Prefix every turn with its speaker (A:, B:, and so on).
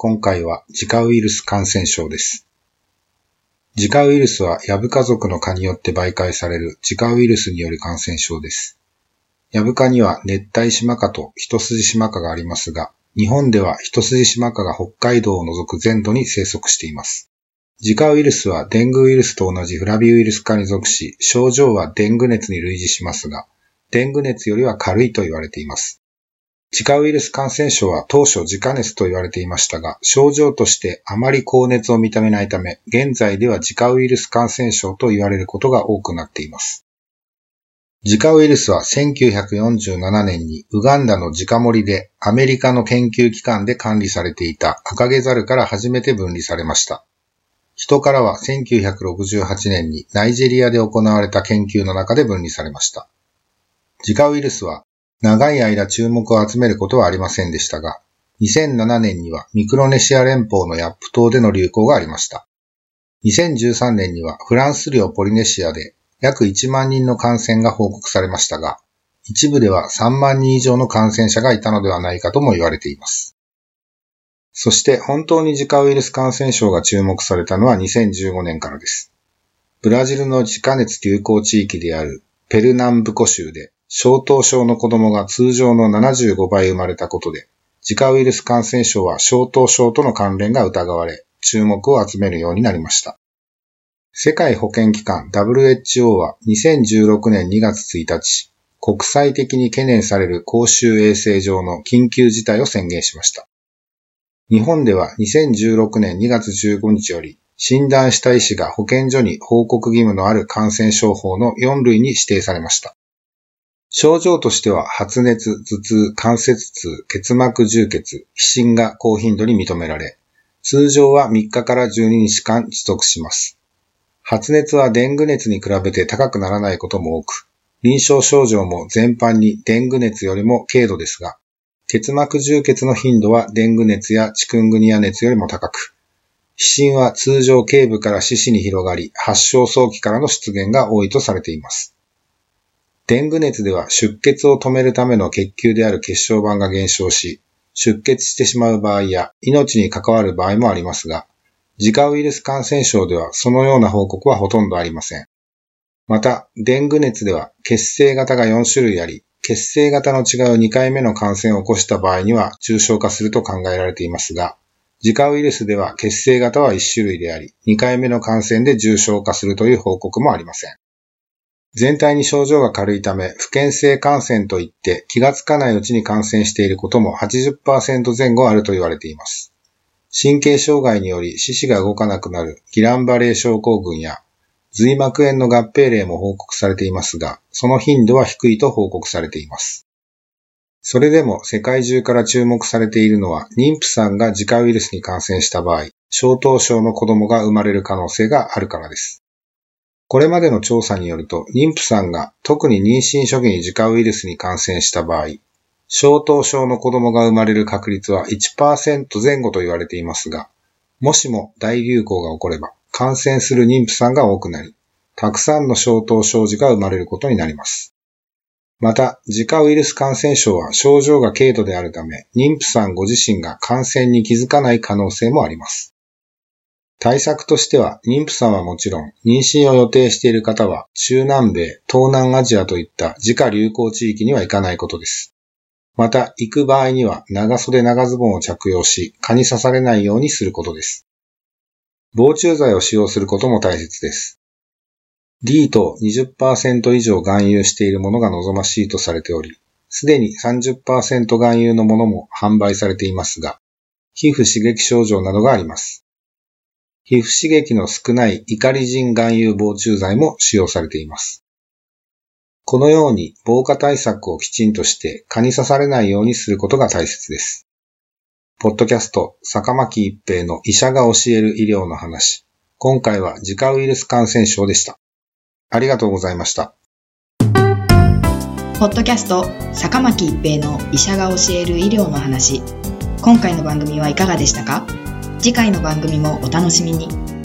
A: 今回は、自家ウイルス感染症です。自家ウイルスは、ヤブカ族の蚊によって媒介される自家ウイルスによる感染症です。ヤブカには熱帯島科と一筋島科がありますが、日本では一筋島科が北海道を除く全土に生息しています。自家ウイルスはデングウイルスと同じフラビウイルス科に属し、症状はデング熱に類似しますが、デング熱よりは軽いと言われています。自家ウイルス感染症は当初自家熱と言われていましたが、症状としてあまり高熱を認めないため、現在では自家ウイルス感染症と言われることが多くなっています。自家ウイルスは1947年にウガンダの自家森でアメリカの研究機関で管理されていたアカゲザルから初めて分離されました。人からは1968年にナイジェリアで行われた研究の中で分離されました。自家ウイルスは長い間注目を集めることはありませんでしたが、2007年にはミクロネシア連邦のヤップ島での流行がありました。2013年にはフランス領ポリネシアで約1万人の感染が報告されましたが、一部では3万人以上の感染者がいたのではないかとも言われています。そして本当に自家ウイルス感染症が注目されたのは2015年からです。ブラジルの自家熱流行地域であるペルナンブコ州で小頭症の子供が通常の75倍生まれたことで、自家ウイルス感染症は小頭症との関連が疑われ、注目を集めるようになりました。世界保健機関 WHO は2016年2月1日、国際的に懸念される公衆衛生上の緊急事態を宣言しました。日本では2016年2月15日より、診断した医師が保健所に報告義務のある感染症法の4類に指定されました。症状としては発熱、頭痛、関節痛、結膜充血、皮疹が高頻度に認められ、通常は3日から12日間持続します。発熱はデング熱に比べて高くならないことも多く、臨床症状も全般にデング熱よりも軽度ですが、結膜充血の頻度はデング熱やチクングニア熱よりも高く、皮疹は通常頸部から四肢に広がり、発症早期からの出現が多いとされています。デング熱では出血を止めるための血球である血小板が減少し、出血してしまう場合や命に関わる場合もありますが、自家ウイルス感染症ではそのような報告はほとんどありません。また、デング熱では血清型が4種類あり、血清型の違う2回目の感染を起こした場合には重症化すると考えられていますが、自家ウイルスでは血清型は1種類であり、2回目の感染で重症化するという報告もありません。全体に症状が軽いため、不検性感染といって気がつかないうちに感染していることも80%前後あると言われています。神経障害により四肢が動かなくなるギランバレー症候群や髄膜炎の合併例も報告されていますが、その頻度は低いと報告されています。それでも世界中から注目されているのは、妊婦さんが自家ウイルスに感染した場合、小頭症の子供が生まれる可能性があるからです。これまでの調査によると、妊婦さんが特に妊娠初期に自家ウイルスに感染した場合、小頭症の子供が生まれる確率は1%前後と言われていますが、もしも大流行が起これば、感染する妊婦さんが多くなり、たくさんの小頭症児が生まれることになります。また、自家ウイルス感染症は症状が軽度であるため、妊婦さんご自身が感染に気づかない可能性もあります。対策としては、妊婦さんはもちろん、妊娠を予定している方は、中南米、東南アジアといった自家流行地域には行かないことです。また、行く場合には、長袖長ズボンを着用し、蚊に刺されないようにすることです。防虫剤を使用することも大切です。D と20%以上含有しているものが望ましいとされており、すでに30%含有のものも販売されていますが、皮膚刺激症状などがあります。皮膚刺激の少ないイカリジン含有防虫剤も使用されています。このように防火対策をきちんとして蚊に刺されないようにすることが大切です。ポッドキャスト、坂巻一平の医者が教える医療の話。今回は自家ウイルス感染症でした。ありがとうございました。
B: ポッドキャスト坂巻一平の医者が教える医療の話今回の番組はいかがでしたか？次回の番組もお楽しみに。